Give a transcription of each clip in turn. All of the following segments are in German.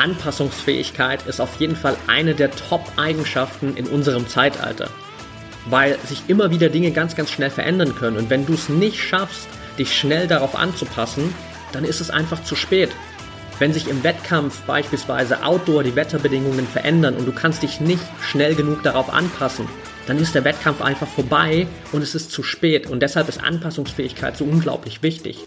Anpassungsfähigkeit ist auf jeden Fall eine der Top-Eigenschaften in unserem Zeitalter. Weil sich immer wieder Dinge ganz, ganz schnell verändern können. Und wenn du es nicht schaffst, dich schnell darauf anzupassen, dann ist es einfach zu spät. Wenn sich im Wettkampf beispielsweise Outdoor die Wetterbedingungen verändern und du kannst dich nicht schnell genug darauf anpassen, dann ist der Wettkampf einfach vorbei und es ist zu spät. Und deshalb ist Anpassungsfähigkeit so unglaublich wichtig.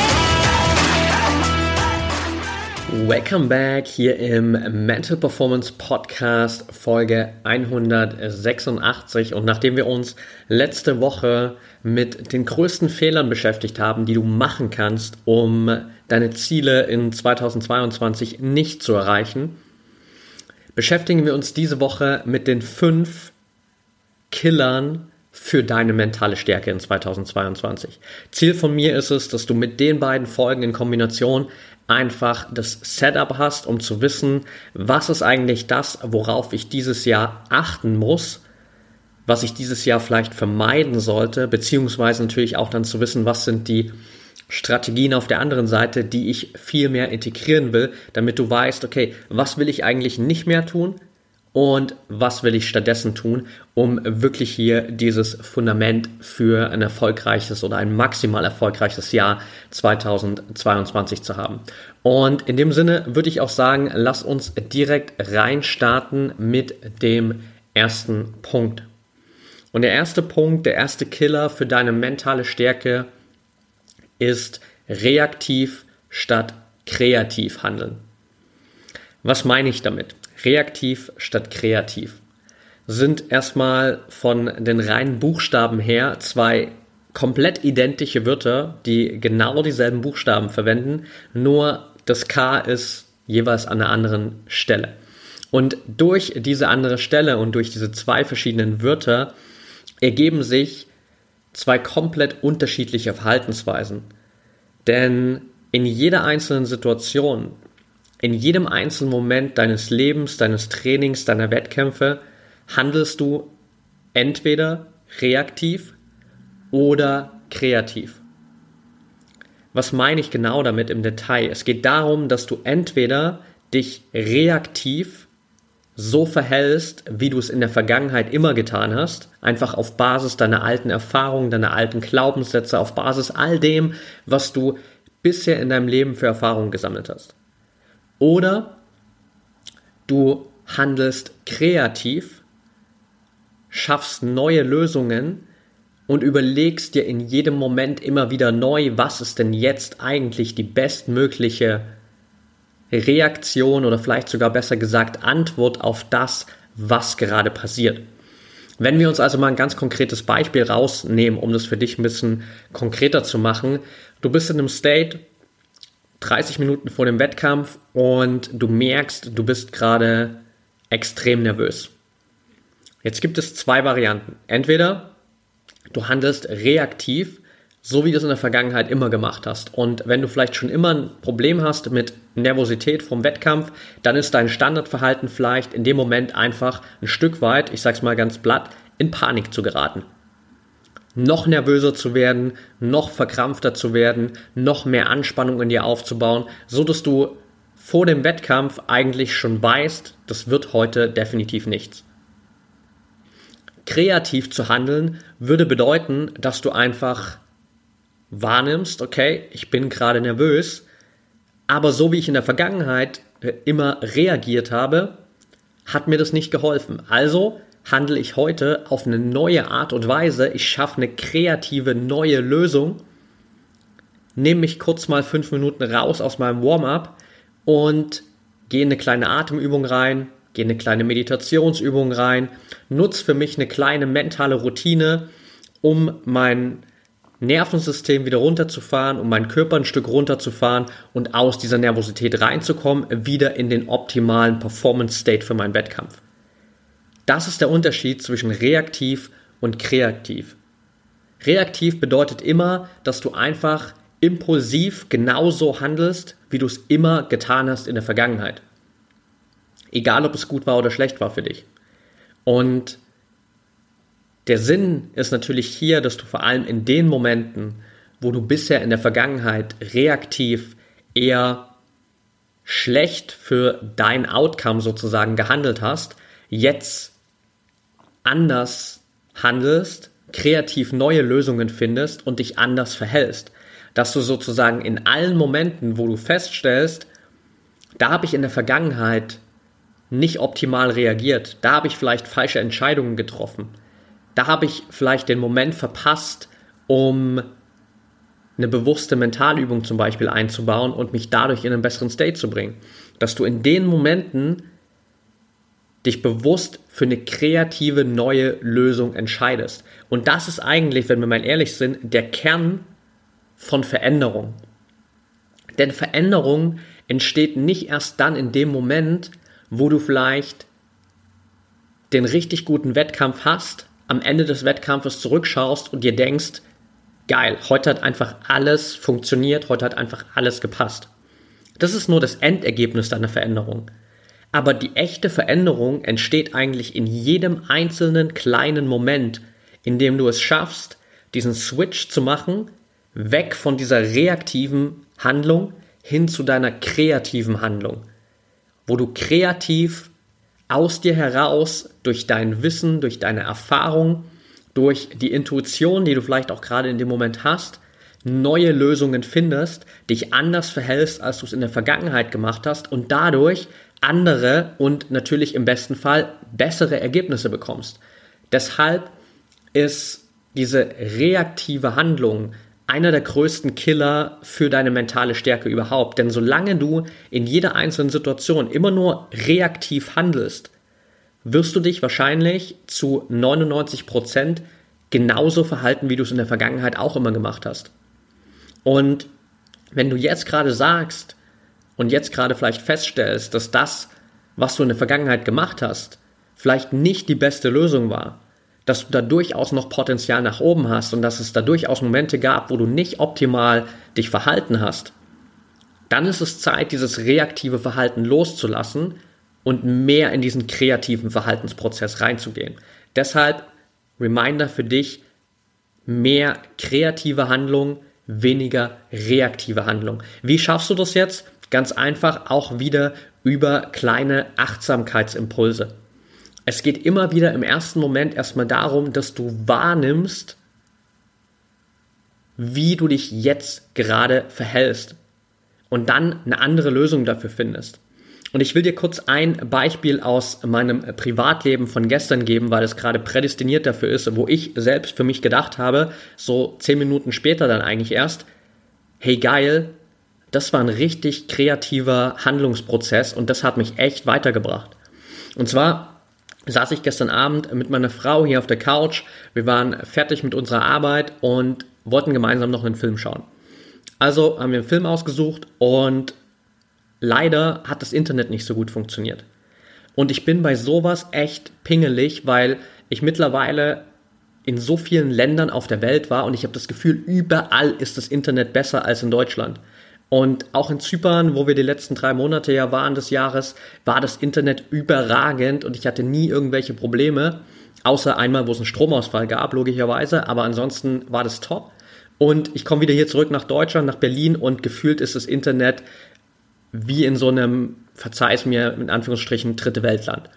Welcome back hier im Mental Performance Podcast Folge 186 und nachdem wir uns letzte Woche mit den größten Fehlern beschäftigt haben, die du machen kannst, um deine Ziele in 2022 nicht zu erreichen, beschäftigen wir uns diese Woche mit den fünf Killern für deine mentale Stärke in 2022. Ziel von mir ist es, dass du mit den beiden Folgen in Kombination einfach das Setup hast, um zu wissen, was ist eigentlich das, worauf ich dieses Jahr achten muss, was ich dieses Jahr vielleicht vermeiden sollte, beziehungsweise natürlich auch dann zu wissen, was sind die Strategien auf der anderen Seite, die ich viel mehr integrieren will, damit du weißt, okay, was will ich eigentlich nicht mehr tun und was will ich stattdessen tun, um wirklich hier dieses Fundament für ein erfolgreiches oder ein maximal erfolgreiches Jahr 2022 zu haben. Und in dem Sinne würde ich auch sagen, lass uns direkt reinstarten mit dem ersten Punkt. Und der erste Punkt, der erste Killer für deine mentale Stärke ist reaktiv statt kreativ handeln. Was meine ich damit? Reaktiv statt kreativ sind erstmal von den reinen Buchstaben her zwei komplett identische Wörter, die genau dieselben Buchstaben verwenden, nur das K ist jeweils an einer anderen Stelle. Und durch diese andere Stelle und durch diese zwei verschiedenen Wörter ergeben sich zwei komplett unterschiedliche Verhaltensweisen. Denn in jeder einzelnen Situation, in jedem einzelnen Moment deines Lebens, deines Trainings, deiner Wettkämpfe handelst du entweder reaktiv oder kreativ. Was meine ich genau damit im Detail? Es geht darum, dass du entweder dich reaktiv so verhältst, wie du es in der Vergangenheit immer getan hast, einfach auf Basis deiner alten Erfahrungen, deiner alten Glaubenssätze, auf Basis all dem, was du bisher in deinem Leben für Erfahrungen gesammelt hast. Oder du handelst kreativ, schaffst neue Lösungen und überlegst dir in jedem Moment immer wieder neu, was ist denn jetzt eigentlich die bestmögliche Reaktion oder vielleicht sogar besser gesagt Antwort auf das, was gerade passiert. Wenn wir uns also mal ein ganz konkretes Beispiel rausnehmen, um das für dich ein bisschen konkreter zu machen. Du bist in einem State 30 Minuten vor dem Wettkampf und du merkst, du bist gerade extrem nervös. Jetzt gibt es zwei Varianten. Entweder du handelst reaktiv so wie du es in der Vergangenheit immer gemacht hast. Und wenn du vielleicht schon immer ein Problem hast mit Nervosität vom Wettkampf, dann ist dein Standardverhalten vielleicht in dem Moment einfach ein Stück weit, ich sag's mal ganz platt, in Panik zu geraten. Noch nervöser zu werden, noch verkrampfter zu werden, noch mehr Anspannung in dir aufzubauen, so dass du vor dem Wettkampf eigentlich schon weißt, das wird heute definitiv nichts. Kreativ zu handeln würde bedeuten, dass du einfach wahrnimmst, okay, ich bin gerade nervös, aber so wie ich in der Vergangenheit äh, immer reagiert habe, hat mir das nicht geholfen. Also handle ich heute auf eine neue Art und Weise. Ich schaffe eine kreative neue Lösung, nehme mich kurz mal fünf Minuten raus aus meinem Warm-up und gehe eine kleine Atemübung rein, gehe eine kleine Meditationsübung rein, nutze für mich eine kleine mentale Routine, um mein Nervensystem wieder runterzufahren, um meinen Körper ein Stück runterzufahren und aus dieser Nervosität reinzukommen, wieder in den optimalen Performance State für meinen Wettkampf. Das ist der Unterschied zwischen reaktiv und kreativ. Reaktiv bedeutet immer, dass du einfach impulsiv genauso handelst, wie du es immer getan hast in der Vergangenheit. Egal, ob es gut war oder schlecht war für dich. Und der Sinn ist natürlich hier, dass du vor allem in den Momenten, wo du bisher in der Vergangenheit reaktiv eher schlecht für dein Outcome sozusagen gehandelt hast, jetzt anders handelst, kreativ neue Lösungen findest und dich anders verhältst. Dass du sozusagen in allen Momenten, wo du feststellst, da habe ich in der Vergangenheit nicht optimal reagiert, da habe ich vielleicht falsche Entscheidungen getroffen, da habe ich vielleicht den Moment verpasst, um eine bewusste Mentalübung zum Beispiel einzubauen und mich dadurch in einen besseren State zu bringen. Dass du in den Momenten dich bewusst für eine kreative neue Lösung entscheidest. Und das ist eigentlich, wenn wir mal ehrlich sind, der Kern von Veränderung. Denn Veränderung entsteht nicht erst dann in dem Moment, wo du vielleicht den richtig guten Wettkampf hast, am Ende des Wettkampfes zurückschaust und dir denkst, geil, heute hat einfach alles funktioniert, heute hat einfach alles gepasst. Das ist nur das Endergebnis deiner Veränderung. Aber die echte Veränderung entsteht eigentlich in jedem einzelnen kleinen Moment, in dem du es schaffst, diesen Switch zu machen, weg von dieser reaktiven Handlung hin zu deiner kreativen Handlung, wo du kreativ aus dir heraus durch dein Wissen, durch deine Erfahrung, durch die Intuition, die du vielleicht auch gerade in dem Moment hast, neue Lösungen findest, dich anders verhältst, als du es in der Vergangenheit gemacht hast und dadurch andere und natürlich im besten Fall bessere Ergebnisse bekommst. Deshalb ist diese reaktive Handlung einer der größten Killer für deine mentale Stärke überhaupt. Denn solange du in jeder einzelnen Situation immer nur reaktiv handelst, wirst du dich wahrscheinlich zu 99 Prozent genauso verhalten, wie du es in der Vergangenheit auch immer gemacht hast. Und wenn du jetzt gerade sagst und jetzt gerade vielleicht feststellst, dass das, was du in der Vergangenheit gemacht hast, vielleicht nicht die beste Lösung war, dass du da durchaus noch Potenzial nach oben hast und dass es da durchaus Momente gab, wo du nicht optimal dich verhalten hast, dann ist es Zeit, dieses reaktive Verhalten loszulassen und mehr in diesen kreativen Verhaltensprozess reinzugehen. Deshalb Reminder für dich, mehr kreative Handlung, weniger reaktive Handlung. Wie schaffst du das jetzt? Ganz einfach auch wieder über kleine Achtsamkeitsimpulse. Es geht immer wieder im ersten Moment erstmal darum, dass du wahrnimmst, wie du dich jetzt gerade verhältst und dann eine andere Lösung dafür findest. Und ich will dir kurz ein Beispiel aus meinem Privatleben von gestern geben, weil es gerade prädestiniert dafür ist, wo ich selbst für mich gedacht habe, so zehn Minuten später dann eigentlich erst, hey geil, das war ein richtig kreativer Handlungsprozess und das hat mich echt weitergebracht. Und zwar saß ich gestern Abend mit meiner Frau hier auf der Couch, wir waren fertig mit unserer Arbeit und wollten gemeinsam noch einen Film schauen. Also haben wir einen Film ausgesucht und leider hat das Internet nicht so gut funktioniert. Und ich bin bei sowas echt pingelig, weil ich mittlerweile in so vielen Ländern auf der Welt war und ich habe das Gefühl, überall ist das Internet besser als in Deutschland. Und auch in Zypern, wo wir die letzten drei Monate ja waren des Jahres, war das Internet überragend und ich hatte nie irgendwelche Probleme, außer einmal, wo es einen Stromausfall gab, logischerweise, aber ansonsten war das top. Und ich komme wieder hier zurück nach Deutschland, nach Berlin und gefühlt ist das Internet wie in so einem, verzeih's mir, in Anführungsstrichen, dritte Weltland.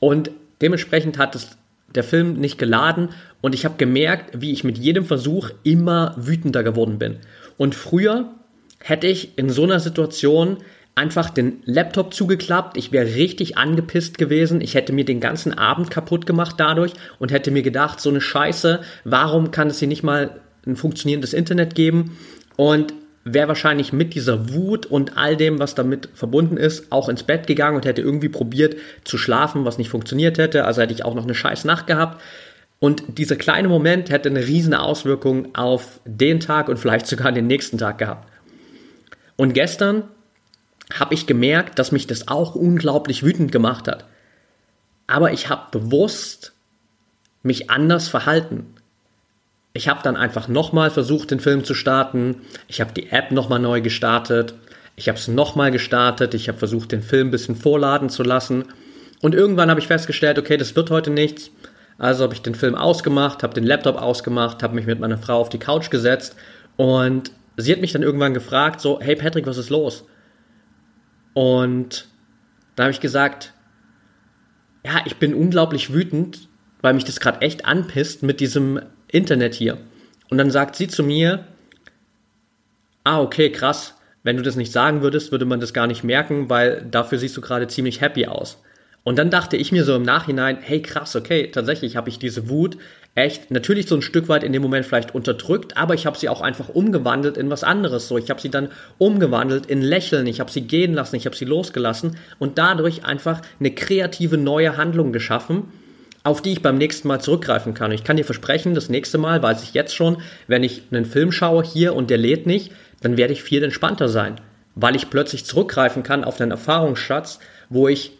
Und dementsprechend hat es der Film nicht geladen und ich habe gemerkt, wie ich mit jedem Versuch immer wütender geworden bin. Und früher hätte ich in so einer Situation einfach den Laptop zugeklappt, ich wäre richtig angepisst gewesen, ich hätte mir den ganzen Abend kaputt gemacht dadurch und hätte mir gedacht, so eine Scheiße, warum kann es hier nicht mal ein funktionierendes Internet geben? Und wäre wahrscheinlich mit dieser Wut und all dem, was damit verbunden ist, auch ins Bett gegangen und hätte irgendwie probiert zu schlafen, was nicht funktioniert hätte. Also hätte ich auch noch eine scheiß Nacht gehabt. Und dieser kleine Moment hätte eine riesen Auswirkung auf den Tag und vielleicht sogar den nächsten Tag gehabt. Und gestern habe ich gemerkt, dass mich das auch unglaublich wütend gemacht hat. aber ich habe bewusst mich anders verhalten. Ich habe dann einfach nochmal versucht, den Film zu starten. Ich habe die App nochmal neu gestartet. Ich habe es nochmal gestartet. Ich habe versucht, den Film ein bisschen vorladen zu lassen. Und irgendwann habe ich festgestellt, okay, das wird heute nichts. Also habe ich den Film ausgemacht, habe den Laptop ausgemacht, habe mich mit meiner Frau auf die Couch gesetzt und sie hat mich dann irgendwann gefragt, so, hey Patrick, was ist los? Und da habe ich gesagt, ja, ich bin unglaublich wütend, weil mich das gerade echt anpisst mit diesem Internet hier. Und dann sagt sie zu mir, ah, okay, krass, wenn du das nicht sagen würdest, würde man das gar nicht merken, weil dafür siehst du gerade ziemlich happy aus. Und dann dachte ich mir so im Nachhinein, hey krass, okay, tatsächlich habe ich diese Wut echt natürlich so ein Stück weit in dem Moment vielleicht unterdrückt, aber ich habe sie auch einfach umgewandelt in was anderes. So, ich habe sie dann umgewandelt in Lächeln, ich habe sie gehen lassen, ich habe sie losgelassen und dadurch einfach eine kreative neue Handlung geschaffen, auf die ich beim nächsten Mal zurückgreifen kann. ich kann dir versprechen, das nächste Mal weiß ich jetzt schon, wenn ich einen Film schaue hier und der lädt nicht, dann werde ich viel entspannter sein, weil ich plötzlich zurückgreifen kann auf einen Erfahrungsschatz, wo ich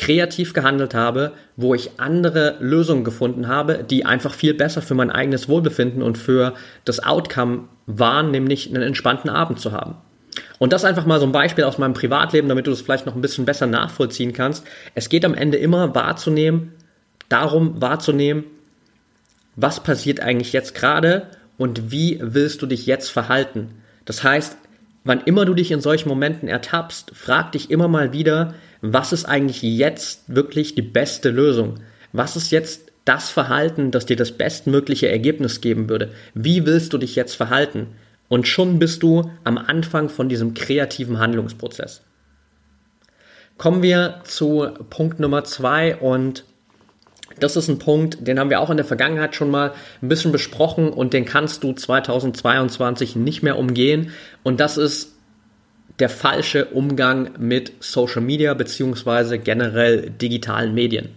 kreativ gehandelt habe, wo ich andere Lösungen gefunden habe, die einfach viel besser für mein eigenes Wohlbefinden und für das Outcome waren, nämlich einen entspannten Abend zu haben. Und das einfach mal so ein Beispiel aus meinem Privatleben, damit du das vielleicht noch ein bisschen besser nachvollziehen kannst. Es geht am Ende immer wahrzunehmen, darum wahrzunehmen, was passiert eigentlich jetzt gerade und wie willst du dich jetzt verhalten. Das heißt, wann immer du dich in solchen Momenten ertappst, frag dich immer mal wieder, was ist eigentlich jetzt wirklich die beste Lösung? Was ist jetzt das Verhalten, das dir das bestmögliche Ergebnis geben würde? Wie willst du dich jetzt verhalten? Und schon bist du am Anfang von diesem kreativen Handlungsprozess. Kommen wir zu Punkt Nummer zwei und das ist ein Punkt, den haben wir auch in der Vergangenheit schon mal ein bisschen besprochen und den kannst du 2022 nicht mehr umgehen. Und das ist der falsche Umgang mit Social Media beziehungsweise generell digitalen Medien.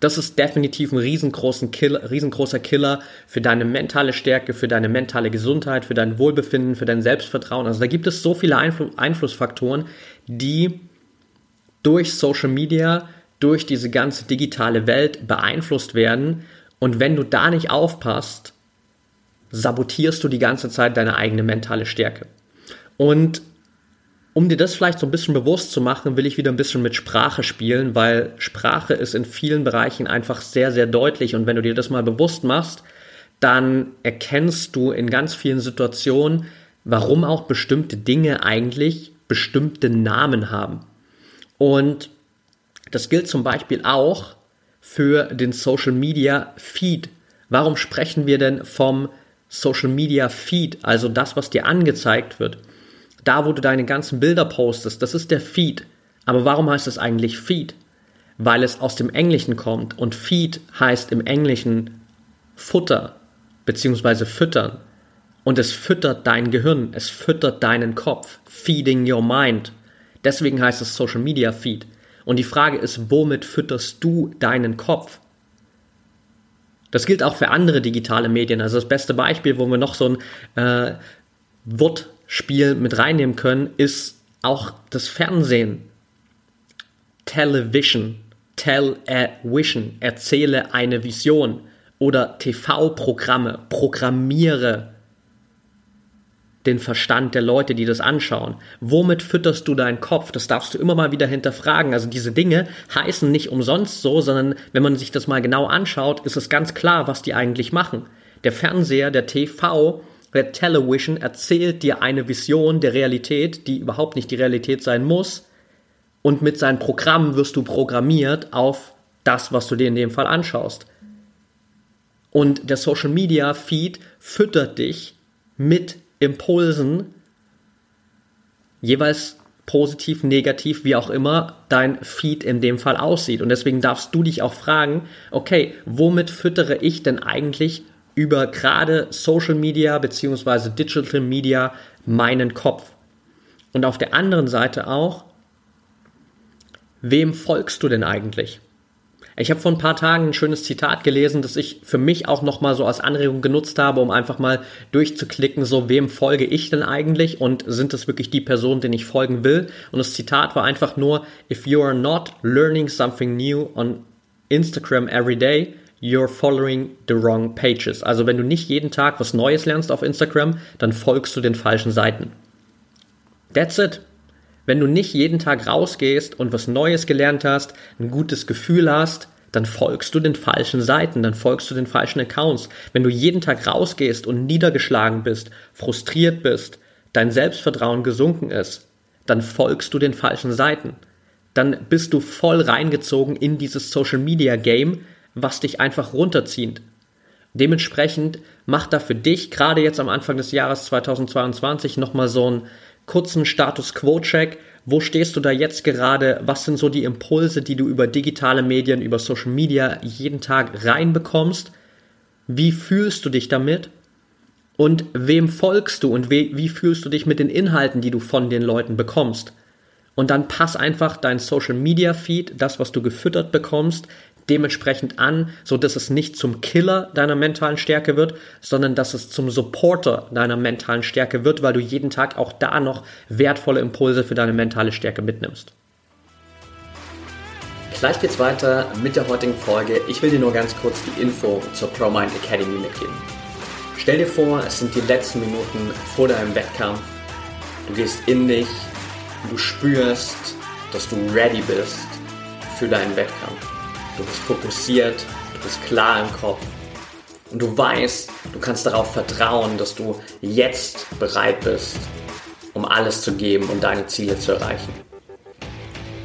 Das ist definitiv ein riesengroßen Killer, riesengroßer Killer für deine mentale Stärke, für deine mentale Gesundheit, für dein Wohlbefinden, für dein Selbstvertrauen. Also da gibt es so viele Einfl Einflussfaktoren, die durch Social Media, durch diese ganze digitale Welt beeinflusst werden. Und wenn du da nicht aufpasst, sabotierst du die ganze Zeit deine eigene mentale Stärke. Und um dir das vielleicht so ein bisschen bewusst zu machen, will ich wieder ein bisschen mit Sprache spielen, weil Sprache ist in vielen Bereichen einfach sehr, sehr deutlich. Und wenn du dir das mal bewusst machst, dann erkennst du in ganz vielen Situationen, warum auch bestimmte Dinge eigentlich bestimmte Namen haben. Und das gilt zum Beispiel auch für den Social Media Feed. Warum sprechen wir denn vom Social Media Feed, also das, was dir angezeigt wird? Da wo du deine ganzen Bilder postest, das ist der Feed. Aber warum heißt es eigentlich Feed? Weil es aus dem Englischen kommt und Feed heißt im Englischen Futter bzw. füttern. Und es füttert dein Gehirn, es füttert deinen Kopf. Feeding your mind. Deswegen heißt es Social Media Feed. Und die Frage ist, womit fütterst du deinen Kopf? Das gilt auch für andere digitale Medien. Also das beste Beispiel, wo wir noch so ein äh, Wort Spiel mit reinnehmen können, ist auch das Fernsehen. Television, tell a vision, erzähle eine Vision oder TV-Programme, programmiere den Verstand der Leute, die das anschauen. Womit fütterst du deinen Kopf? Das darfst du immer mal wieder hinterfragen. Also diese Dinge heißen nicht umsonst so, sondern wenn man sich das mal genau anschaut, ist es ganz klar, was die eigentlich machen. Der Fernseher, der TV Red Television erzählt dir eine Vision der Realität, die überhaupt nicht die Realität sein muss. Und mit seinen Programmen wirst du programmiert auf das, was du dir in dem Fall anschaust. Und der Social Media Feed füttert dich mit Impulsen, jeweils positiv, negativ, wie auch immer dein Feed in dem Fall aussieht. Und deswegen darfst du dich auch fragen, okay, womit füttere ich denn eigentlich über gerade Social Media beziehungsweise Digital Media meinen Kopf. Und auf der anderen Seite auch, wem folgst du denn eigentlich? Ich habe vor ein paar Tagen ein schönes Zitat gelesen, das ich für mich auch nochmal so als Anregung genutzt habe, um einfach mal durchzuklicken, so wem folge ich denn eigentlich und sind das wirklich die Personen, denen ich folgen will? Und das Zitat war einfach nur, if you are not learning something new on Instagram every day, you're following the wrong pages. Also wenn du nicht jeden Tag was Neues lernst auf Instagram, dann folgst du den falschen Seiten. That's it. Wenn du nicht jeden Tag rausgehst und was Neues gelernt hast, ein gutes Gefühl hast, dann folgst du den falschen Seiten, dann folgst du den falschen Accounts. Wenn du jeden Tag rausgehst und niedergeschlagen bist, frustriert bist, dein Selbstvertrauen gesunken ist, dann folgst du den falschen Seiten. Dann bist du voll reingezogen in dieses Social Media Game, was dich einfach runterzieht. Dementsprechend mach da für dich gerade jetzt am Anfang des Jahres 2022 nochmal so einen kurzen Status Quo-Check. Wo stehst du da jetzt gerade? Was sind so die Impulse, die du über digitale Medien, über Social Media jeden Tag reinbekommst? Wie fühlst du dich damit? Und wem folgst du und wie, wie fühlst du dich mit den Inhalten, die du von den Leuten bekommst? Und dann pass einfach dein Social Media Feed, das, was du gefüttert bekommst, dementsprechend an, so dass es nicht zum Killer deiner mentalen Stärke wird, sondern dass es zum Supporter deiner mentalen Stärke wird, weil du jeden Tag auch da noch wertvolle Impulse für deine mentale Stärke mitnimmst. Gleich geht's weiter mit der heutigen Folge. Ich will dir nur ganz kurz die Info zur ProMind Academy mitgeben. Stell dir vor, es sind die letzten Minuten vor deinem Wettkampf. Du gehst in dich, du spürst, dass du ready bist für deinen Wettkampf du bist fokussiert, du bist klar im Kopf und du weißt, du kannst darauf vertrauen, dass du jetzt bereit bist, um alles zu geben und deine Ziele zu erreichen.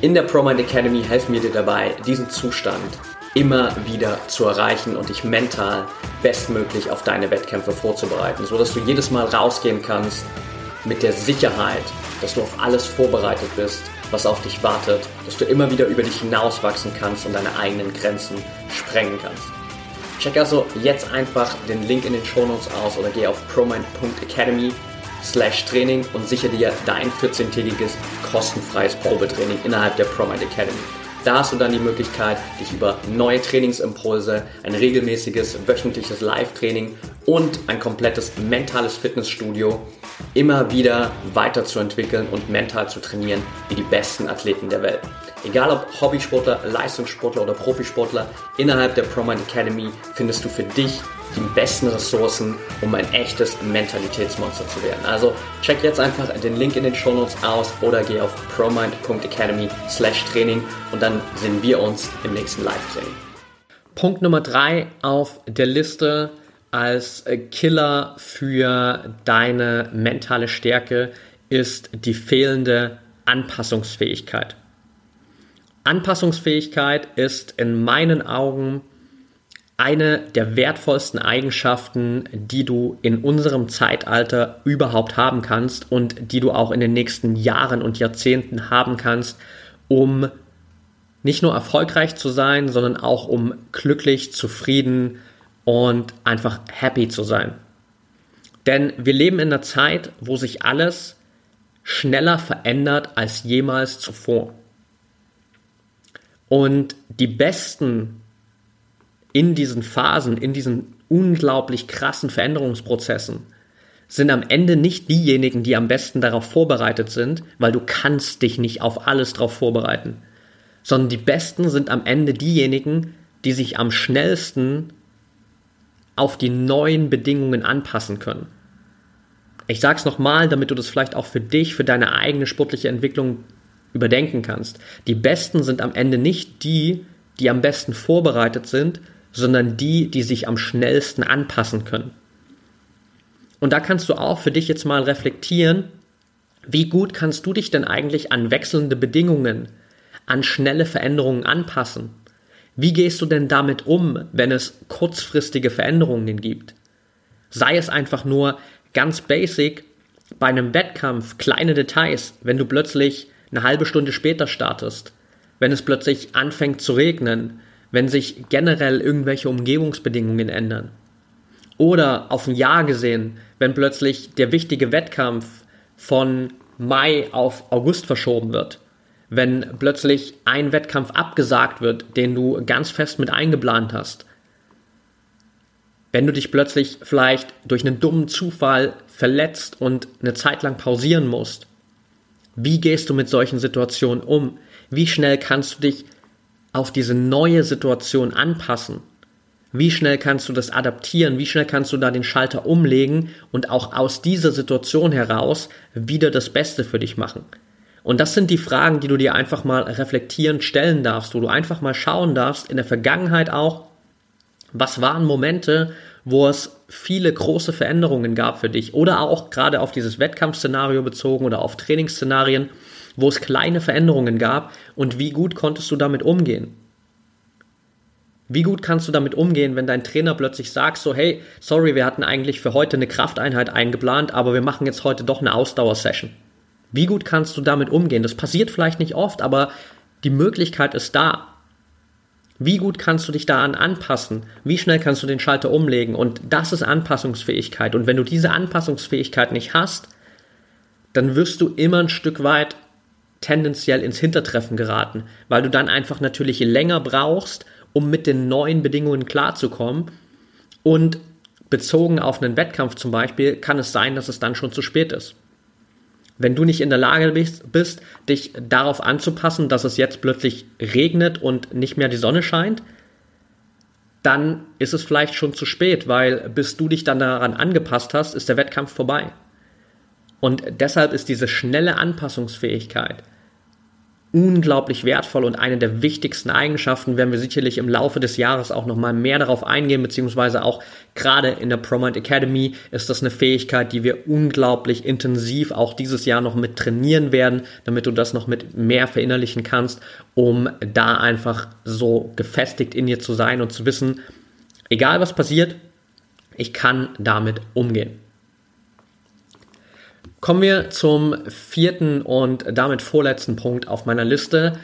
In der ProMind Academy helfen wir dir dabei, diesen Zustand immer wieder zu erreichen und dich mental bestmöglich auf deine Wettkämpfe vorzubereiten, sodass du jedes Mal rausgehen kannst mit der Sicherheit, dass du auf alles vorbereitet bist was auf dich wartet, dass du immer wieder über dich hinauswachsen kannst und deine eigenen Grenzen sprengen kannst. Check also jetzt einfach den Link in den Shownotes aus oder geh auf promind.academy slash Training und sichere dir dein 14-tägiges kostenfreies Probetraining innerhalb der ProMind Academy. Da hast du dann die Möglichkeit, dich über neue Trainingsimpulse, ein regelmäßiges wöchentliches Live-Training und ein komplettes mentales Fitnessstudio immer wieder weiterzuentwickeln und mental zu trainieren wie die besten Athleten der Welt. Egal ob Hobbysportler, Leistungssportler oder Profisportler, innerhalb der ProMind Academy findest du für dich die besten Ressourcen, um ein echtes Mentalitätsmonster zu werden. Also check jetzt einfach den Link in den Show Notes aus oder geh auf promind.academy slash Training und dann sehen wir uns im nächsten Live-Training. Punkt Nummer drei auf der Liste als Killer für deine mentale Stärke ist die fehlende Anpassungsfähigkeit. Anpassungsfähigkeit ist in meinen Augen eine der wertvollsten Eigenschaften, die du in unserem Zeitalter überhaupt haben kannst und die du auch in den nächsten Jahren und Jahrzehnten haben kannst, um nicht nur erfolgreich zu sein, sondern auch um glücklich, zufrieden und einfach happy zu sein. Denn wir leben in einer Zeit, wo sich alles schneller verändert als jemals zuvor. Und die Besten in diesen Phasen, in diesen unglaublich krassen Veränderungsprozessen, sind am Ende nicht diejenigen, die am besten darauf vorbereitet sind, weil du kannst dich nicht auf alles darauf vorbereiten, sondern die Besten sind am Ende diejenigen, die sich am schnellsten auf die neuen Bedingungen anpassen können. Ich sage es nochmal, damit du das vielleicht auch für dich, für deine eigene sportliche Entwicklung überdenken kannst. Die Besten sind am Ende nicht die, die am besten vorbereitet sind, sondern die, die sich am schnellsten anpassen können. Und da kannst du auch für dich jetzt mal reflektieren, wie gut kannst du dich denn eigentlich an wechselnde Bedingungen, an schnelle Veränderungen anpassen? Wie gehst du denn damit um, wenn es kurzfristige Veränderungen gibt? Sei es einfach nur ganz basic bei einem Wettkampf, kleine Details, wenn du plötzlich eine halbe Stunde später startest, wenn es plötzlich anfängt zu regnen, wenn sich generell irgendwelche Umgebungsbedingungen ändern. Oder auf ein Jahr gesehen, wenn plötzlich der wichtige Wettkampf von Mai auf August verschoben wird, wenn plötzlich ein Wettkampf abgesagt wird, den du ganz fest mit eingeplant hast. Wenn du dich plötzlich vielleicht durch einen dummen Zufall verletzt und eine Zeit lang pausieren musst. Wie gehst du mit solchen Situationen um? Wie schnell kannst du dich auf diese neue Situation anpassen? Wie schnell kannst du das adaptieren? Wie schnell kannst du da den Schalter umlegen und auch aus dieser Situation heraus wieder das Beste für dich machen? Und das sind die Fragen, die du dir einfach mal reflektierend stellen darfst, wo du einfach mal schauen darfst, in der Vergangenheit auch, was waren Momente, wo es viele große Veränderungen gab für dich oder auch gerade auf dieses Wettkampfszenario bezogen oder auf Trainingsszenarien, wo es kleine Veränderungen gab und wie gut konntest du damit umgehen? Wie gut kannst du damit umgehen, wenn dein Trainer plötzlich sagt, so, hey, sorry, wir hatten eigentlich für heute eine Krafteinheit eingeplant, aber wir machen jetzt heute doch eine Ausdauersession. Wie gut kannst du damit umgehen? Das passiert vielleicht nicht oft, aber die Möglichkeit ist da. Wie gut kannst du dich daran anpassen? Wie schnell kannst du den Schalter umlegen? Und das ist Anpassungsfähigkeit. Und wenn du diese Anpassungsfähigkeit nicht hast, dann wirst du immer ein Stück weit tendenziell ins Hintertreffen geraten, weil du dann einfach natürlich länger brauchst, um mit den neuen Bedingungen klarzukommen. Und bezogen auf einen Wettkampf zum Beispiel kann es sein, dass es dann schon zu spät ist. Wenn du nicht in der Lage bist, bist, dich darauf anzupassen, dass es jetzt plötzlich regnet und nicht mehr die Sonne scheint, dann ist es vielleicht schon zu spät, weil bis du dich dann daran angepasst hast, ist der Wettkampf vorbei. Und deshalb ist diese schnelle Anpassungsfähigkeit unglaublich wertvoll und eine der wichtigsten Eigenschaften, werden wir sicherlich im Laufe des Jahres auch nochmal mehr darauf eingehen, beziehungsweise auch gerade in der ProMind Academy ist das eine Fähigkeit, die wir unglaublich intensiv auch dieses Jahr noch mit trainieren werden, damit du das noch mit mehr verinnerlichen kannst, um da einfach so gefestigt in dir zu sein und zu wissen, egal was passiert, ich kann damit umgehen. Kommen wir zum vierten und damit vorletzten Punkt auf meiner Liste.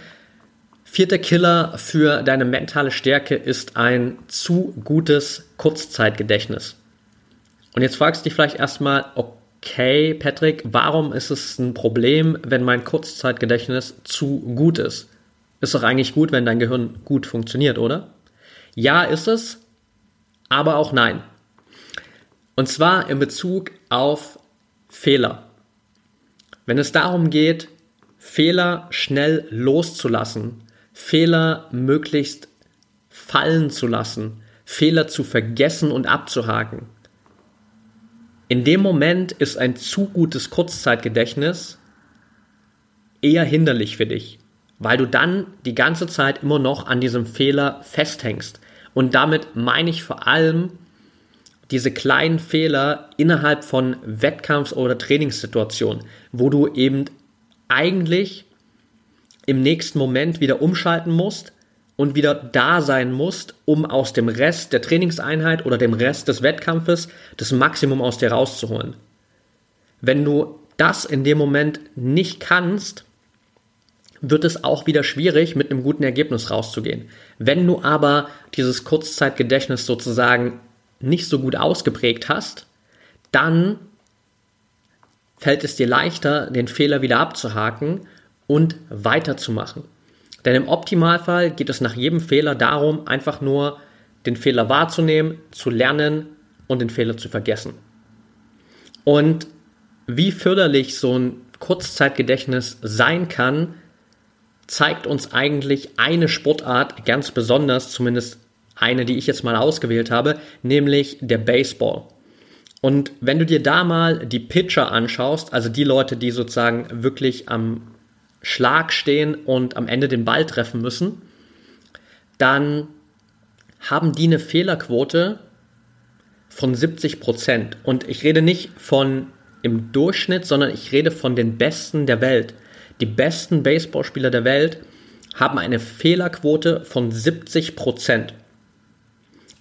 Vierter Killer für deine mentale Stärke ist ein zu gutes Kurzzeitgedächtnis. Und jetzt fragst du dich vielleicht erstmal, okay, Patrick, warum ist es ein Problem, wenn mein Kurzzeitgedächtnis zu gut ist? Ist doch eigentlich gut, wenn dein Gehirn gut funktioniert, oder? Ja, ist es, aber auch nein. Und zwar in Bezug auf Fehler. Wenn es darum geht, Fehler schnell loszulassen, Fehler möglichst fallen zu lassen, Fehler zu vergessen und abzuhaken. In dem Moment ist ein zu gutes Kurzzeitgedächtnis eher hinderlich für dich, weil du dann die ganze Zeit immer noch an diesem Fehler festhängst. Und damit meine ich vor allem diese kleinen Fehler innerhalb von Wettkampfs- oder Trainingssituationen, wo du eben eigentlich im nächsten Moment wieder umschalten musst und wieder da sein musst, um aus dem Rest der Trainingseinheit oder dem Rest des Wettkampfes das Maximum aus dir rauszuholen. Wenn du das in dem Moment nicht kannst, wird es auch wieder schwierig, mit einem guten Ergebnis rauszugehen. Wenn du aber dieses Kurzzeitgedächtnis sozusagen nicht so gut ausgeprägt hast, dann fällt es dir leichter, den Fehler wieder abzuhaken und weiterzumachen. Denn im Optimalfall geht es nach jedem Fehler darum, einfach nur den Fehler wahrzunehmen, zu lernen und den Fehler zu vergessen. Und wie förderlich so ein Kurzzeitgedächtnis sein kann, zeigt uns eigentlich eine Sportart ganz besonders, zumindest eine, die ich jetzt mal ausgewählt habe, nämlich der Baseball. Und wenn du dir da mal die Pitcher anschaust, also die Leute, die sozusagen wirklich am Schlag stehen und am Ende den Ball treffen müssen, dann haben die eine Fehlerquote von 70 Prozent. Und ich rede nicht von im Durchschnitt, sondern ich rede von den Besten der Welt. Die besten Baseballspieler der Welt haben eine Fehlerquote von 70 Prozent.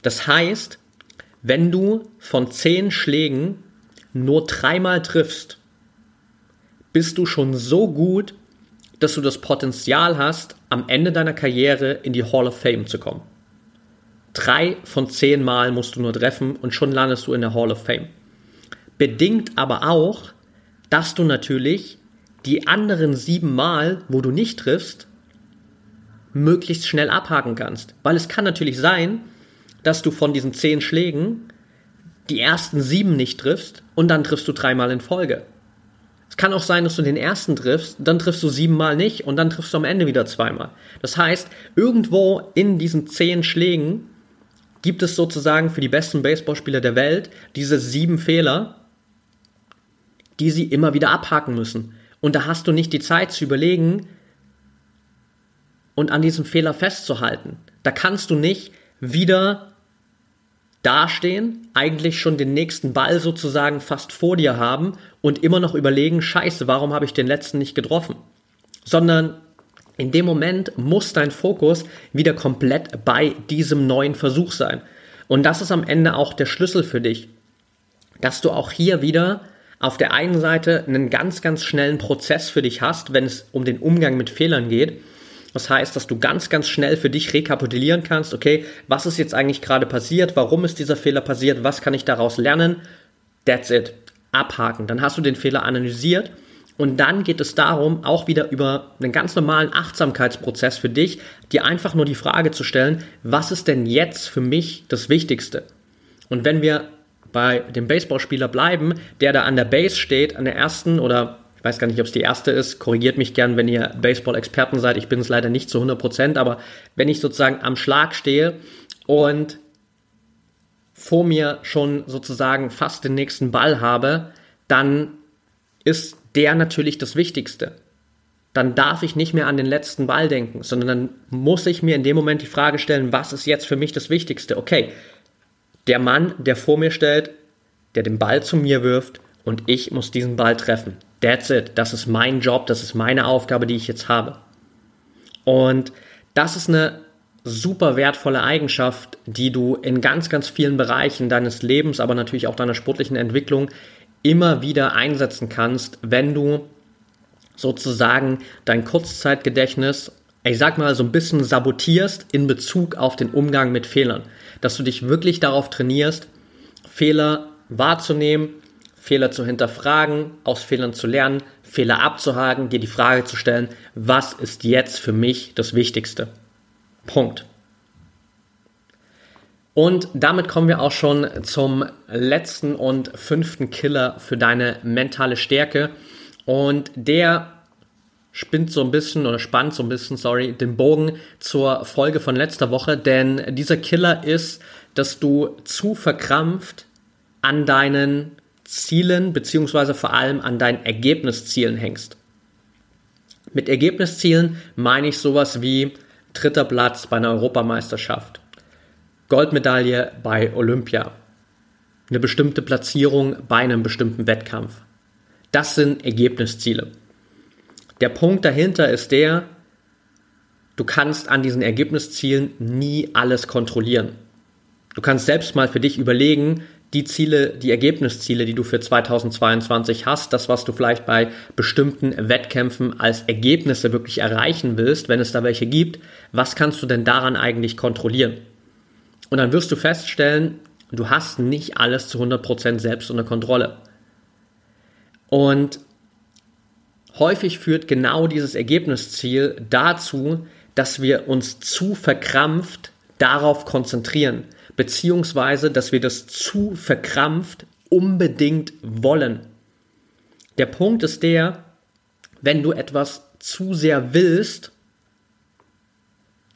Das heißt, wenn du von zehn Schlägen nur dreimal triffst, bist du schon so gut, dass du das Potenzial hast, am Ende deiner Karriere in die Hall of Fame zu kommen. Drei von zehn Mal musst du nur treffen und schon landest du in der Hall of Fame. Bedingt aber auch, dass du natürlich die anderen sieben Mal, wo du nicht triffst, möglichst schnell abhaken kannst. Weil es kann natürlich sein, dass du von diesen zehn Schlägen die ersten sieben nicht triffst und dann triffst du dreimal in Folge. Es kann auch sein, dass du den ersten triffst, dann triffst du siebenmal nicht und dann triffst du am Ende wieder zweimal. Das heißt, irgendwo in diesen zehn Schlägen gibt es sozusagen für die besten Baseballspieler der Welt diese sieben Fehler, die sie immer wieder abhaken müssen. Und da hast du nicht die Zeit zu überlegen und an diesem Fehler festzuhalten. Da kannst du nicht wieder dastehen, eigentlich schon den nächsten Ball sozusagen fast vor dir haben und immer noch überlegen, scheiße, warum habe ich den letzten nicht getroffen? Sondern in dem Moment muss dein Fokus wieder komplett bei diesem neuen Versuch sein. Und das ist am Ende auch der Schlüssel für dich, dass du auch hier wieder auf der einen Seite einen ganz, ganz schnellen Prozess für dich hast, wenn es um den Umgang mit Fehlern geht das heißt, dass du ganz, ganz schnell für dich rekapitulieren kannst, okay, was ist jetzt eigentlich gerade passiert, warum ist dieser Fehler passiert, was kann ich daraus lernen? That's it. Abhaken. Dann hast du den Fehler analysiert und dann geht es darum, auch wieder über einen ganz normalen Achtsamkeitsprozess für dich, dir einfach nur die Frage zu stellen, was ist denn jetzt für mich das Wichtigste? Und wenn wir bei dem Baseballspieler bleiben, der da an der Base steht, an der ersten oder weiß gar nicht, ob es die erste ist, korrigiert mich gern, wenn ihr Baseball-Experten seid. Ich bin es leider nicht zu 100 Prozent, aber wenn ich sozusagen am Schlag stehe und vor mir schon sozusagen fast den nächsten Ball habe, dann ist der natürlich das Wichtigste. Dann darf ich nicht mehr an den letzten Ball denken, sondern dann muss ich mir in dem Moment die Frage stellen, was ist jetzt für mich das Wichtigste? Okay, der Mann, der vor mir steht, der den Ball zu mir wirft und ich muss diesen Ball treffen. That's it. Das ist mein Job, das ist meine Aufgabe, die ich jetzt habe. Und das ist eine super wertvolle Eigenschaft, die du in ganz, ganz vielen Bereichen deines Lebens, aber natürlich auch deiner sportlichen Entwicklung immer wieder einsetzen kannst, wenn du sozusagen dein Kurzzeitgedächtnis, ich sag mal, so ein bisschen sabotierst in Bezug auf den Umgang mit Fehlern. Dass du dich wirklich darauf trainierst, Fehler wahrzunehmen, Fehler zu hinterfragen, aus Fehlern zu lernen, Fehler abzuhaken, dir die Frage zu stellen, was ist jetzt für mich das Wichtigste? Punkt. Und damit kommen wir auch schon zum letzten und fünften Killer für deine mentale Stärke. Und der spinnt so ein bisschen oder spannt so ein bisschen, sorry, den Bogen zur Folge von letzter Woche, denn dieser Killer ist, dass du zu verkrampft an deinen Zielen beziehungsweise vor allem an deinen Ergebniszielen hängst. Mit Ergebniszielen meine ich sowas wie dritter Platz bei einer Europameisterschaft, Goldmedaille bei Olympia, eine bestimmte Platzierung bei einem bestimmten Wettkampf. Das sind Ergebnisziele. Der Punkt dahinter ist der, du kannst an diesen Ergebniszielen nie alles kontrollieren. Du kannst selbst mal für dich überlegen, die Ziele, die Ergebnisziele, die du für 2022 hast, das, was du vielleicht bei bestimmten Wettkämpfen als Ergebnisse wirklich erreichen willst, wenn es da welche gibt, was kannst du denn daran eigentlich kontrollieren? Und dann wirst du feststellen, du hast nicht alles zu 100% selbst unter Kontrolle. Und häufig führt genau dieses Ergebnisziel dazu, dass wir uns zu verkrampft darauf konzentrieren beziehungsweise dass wir das zu verkrampft unbedingt wollen. Der Punkt ist der, wenn du etwas zu sehr willst,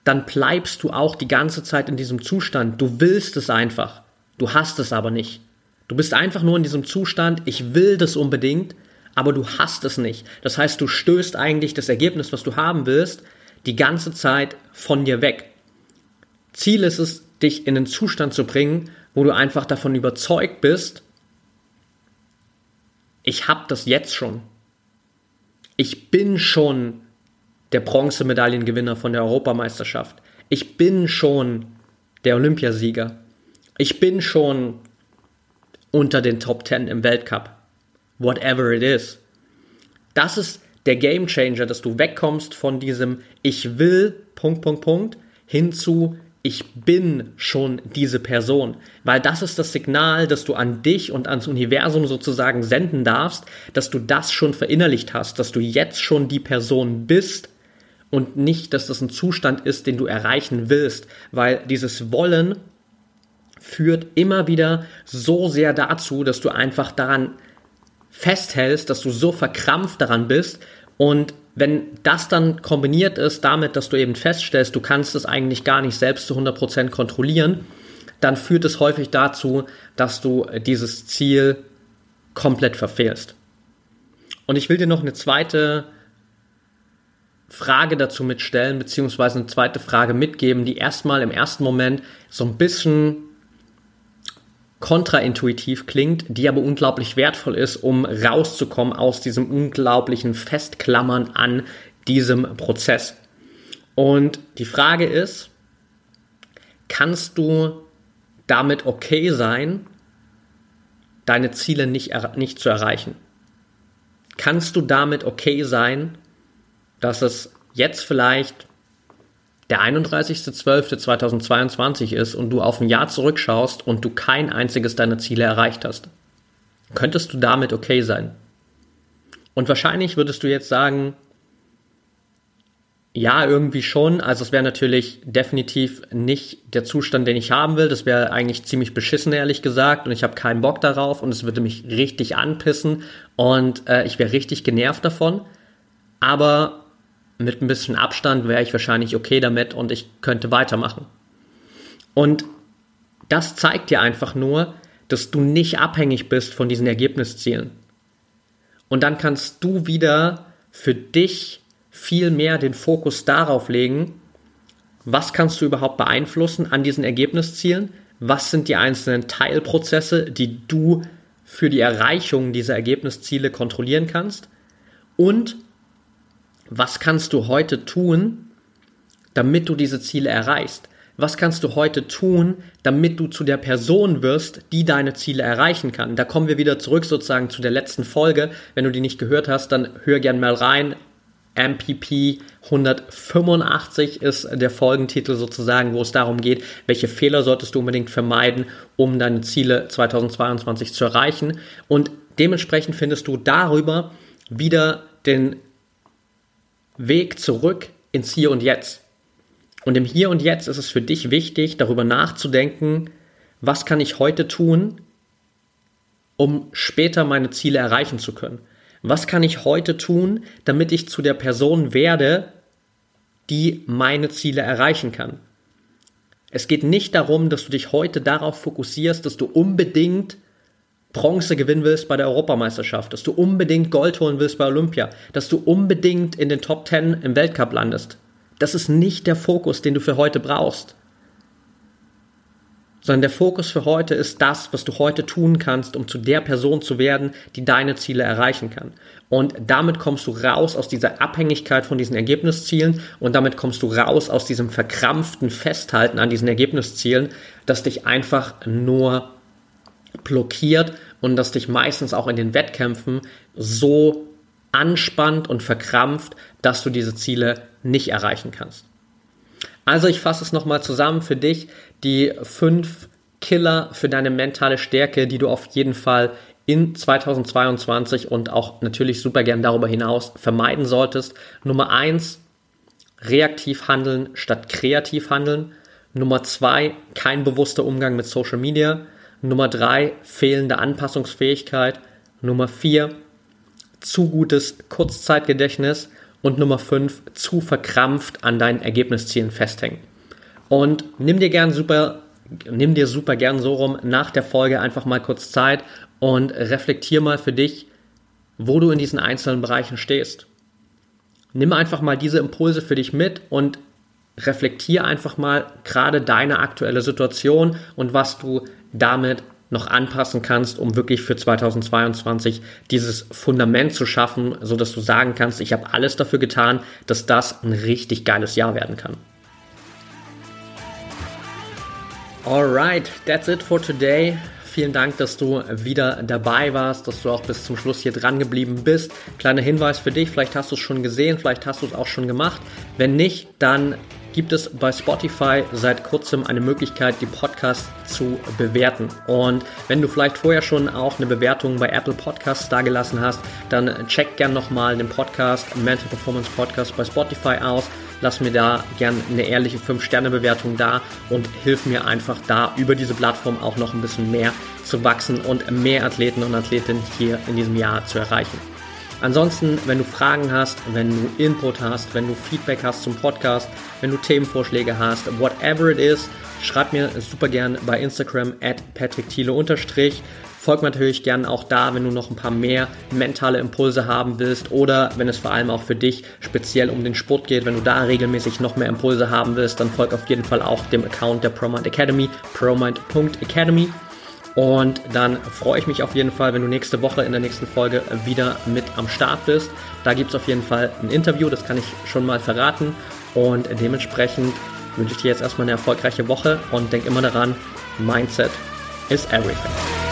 dann bleibst du auch die ganze Zeit in diesem Zustand. Du willst es einfach, du hast es aber nicht. Du bist einfach nur in diesem Zustand, ich will das unbedingt, aber du hast es nicht. Das heißt, du stößt eigentlich das Ergebnis, was du haben willst, die ganze Zeit von dir weg. Ziel ist es, dich in einen Zustand zu bringen, wo du einfach davon überzeugt bist, ich habe das jetzt schon. Ich bin schon der Bronzemedaillengewinner von der Europameisterschaft. Ich bin schon der Olympiasieger. Ich bin schon unter den Top 10 im Weltcup. Whatever it is. Das ist der Game Changer, dass du wegkommst von diesem Ich will, Punkt, Punkt, Punkt, hin zu ich bin schon diese Person. Weil das ist das Signal, das du an dich und ans Universum sozusagen senden darfst, dass du das schon verinnerlicht hast, dass du jetzt schon die Person bist und nicht, dass das ein Zustand ist, den du erreichen willst. Weil dieses Wollen führt immer wieder so sehr dazu, dass du einfach daran festhältst, dass du so verkrampft daran bist und wenn das dann kombiniert ist damit, dass du eben feststellst, du kannst es eigentlich gar nicht selbst zu 100% kontrollieren, dann führt es häufig dazu, dass du dieses Ziel komplett verfehlst. Und ich will dir noch eine zweite Frage dazu mitstellen, beziehungsweise eine zweite Frage mitgeben, die erstmal im ersten Moment so ein bisschen kontraintuitiv klingt, die aber unglaublich wertvoll ist, um rauszukommen aus diesem unglaublichen Festklammern an diesem Prozess. Und die Frage ist, kannst du damit okay sein, deine Ziele nicht, nicht zu erreichen? Kannst du damit okay sein, dass es jetzt vielleicht der 31.12.2022 ist und du auf ein Jahr zurückschaust und du kein einziges deiner Ziele erreicht hast, könntest du damit okay sein? Und wahrscheinlich würdest du jetzt sagen, ja, irgendwie schon. Also es wäre natürlich definitiv nicht der Zustand, den ich haben will. Das wäre eigentlich ziemlich beschissen, ehrlich gesagt. Und ich habe keinen Bock darauf und es würde mich richtig anpissen und äh, ich wäre richtig genervt davon. Aber mit ein bisschen Abstand wäre ich wahrscheinlich okay damit und ich könnte weitermachen. Und das zeigt dir einfach nur, dass du nicht abhängig bist von diesen Ergebniszielen. Und dann kannst du wieder für dich viel mehr den Fokus darauf legen, was kannst du überhaupt beeinflussen an diesen Ergebniszielen, was sind die einzelnen Teilprozesse, die du für die Erreichung dieser Ergebnisziele kontrollieren kannst und was kannst du heute tun, damit du diese Ziele erreichst? Was kannst du heute tun, damit du zu der Person wirst, die deine Ziele erreichen kann? Da kommen wir wieder zurück sozusagen zu der letzten Folge. Wenn du die nicht gehört hast, dann hör gern mal rein. MPP 185 ist der Folgentitel sozusagen, wo es darum geht, welche Fehler solltest du unbedingt vermeiden, um deine Ziele 2022 zu erreichen. Und dementsprechend findest du darüber wieder den Weg zurück ins Hier und Jetzt. Und im Hier und Jetzt ist es für dich wichtig, darüber nachzudenken, was kann ich heute tun, um später meine Ziele erreichen zu können. Was kann ich heute tun, damit ich zu der Person werde, die meine Ziele erreichen kann. Es geht nicht darum, dass du dich heute darauf fokussierst, dass du unbedingt Bronze gewinnen willst bei der Europameisterschaft, dass du unbedingt Gold holen willst bei Olympia, dass du unbedingt in den Top 10 im Weltcup landest. Das ist nicht der Fokus, den du für heute brauchst. Sondern der Fokus für heute ist das, was du heute tun kannst, um zu der Person zu werden, die deine Ziele erreichen kann. Und damit kommst du raus aus dieser Abhängigkeit von diesen Ergebniszielen und damit kommst du raus aus diesem verkrampften Festhalten an diesen Ergebniszielen, das dich einfach nur blockiert und das dich meistens auch in den Wettkämpfen so anspannt und verkrampft, dass du diese Ziele nicht erreichen kannst. Also ich fasse es nochmal zusammen für dich, die fünf Killer für deine mentale Stärke, die du auf jeden Fall in 2022 und auch natürlich super gern darüber hinaus vermeiden solltest. Nummer eins, reaktiv handeln statt kreativ handeln. Nummer zwei, kein bewusster Umgang mit Social Media. Nummer drei, fehlende Anpassungsfähigkeit. Nummer vier, zu gutes Kurzzeitgedächtnis. Und Nummer fünf, zu verkrampft an deinen Ergebniszielen festhängen. Und nimm dir gern super, nimm dir super gern so rum nach der Folge einfach mal kurz Zeit und reflektier mal für dich, wo du in diesen einzelnen Bereichen stehst. Nimm einfach mal diese Impulse für dich mit und reflektier einfach mal gerade deine aktuelle Situation und was du damit noch anpassen kannst, um wirklich für 2022 dieses Fundament zu schaffen, so dass du sagen kannst, ich habe alles dafür getan, dass das ein richtig geiles Jahr werden kann. Alright, that's it for today. Vielen Dank, dass du wieder dabei warst, dass du auch bis zum Schluss hier dran geblieben bist. Kleiner Hinweis für dich, vielleicht hast du es schon gesehen, vielleicht hast du es auch schon gemacht. Wenn nicht, dann gibt es bei Spotify seit kurzem eine Möglichkeit, die Podcasts zu bewerten. Und wenn du vielleicht vorher schon auch eine Bewertung bei Apple Podcasts dagelassen hast, dann check gern nochmal den Podcast Mental Performance Podcast bei Spotify aus. Lass mir da gern eine ehrliche 5-Sterne-Bewertung da und hilf mir einfach da über diese Plattform auch noch ein bisschen mehr zu wachsen und mehr Athleten und Athletinnen hier in diesem Jahr zu erreichen. Ansonsten, wenn du Fragen hast, wenn du Input hast, wenn du Feedback hast zum Podcast, wenn du Themenvorschläge hast, whatever it is, schreib mir super gern bei Instagram at patrickthiele unterstrich. Folg natürlich gern auch da, wenn du noch ein paar mehr mentale Impulse haben willst oder wenn es vor allem auch für dich speziell um den Sport geht, wenn du da regelmäßig noch mehr Impulse haben willst, dann folg auf jeden Fall auch dem Account der ProMind Academy, promind.academy. Und dann freue ich mich auf jeden Fall, wenn du nächste Woche in der nächsten Folge wieder mit am Start bist. Da gibt es auf jeden Fall ein Interview, das kann ich schon mal verraten. Und dementsprechend wünsche ich dir jetzt erstmal eine erfolgreiche Woche und denk immer daran, Mindset is everything.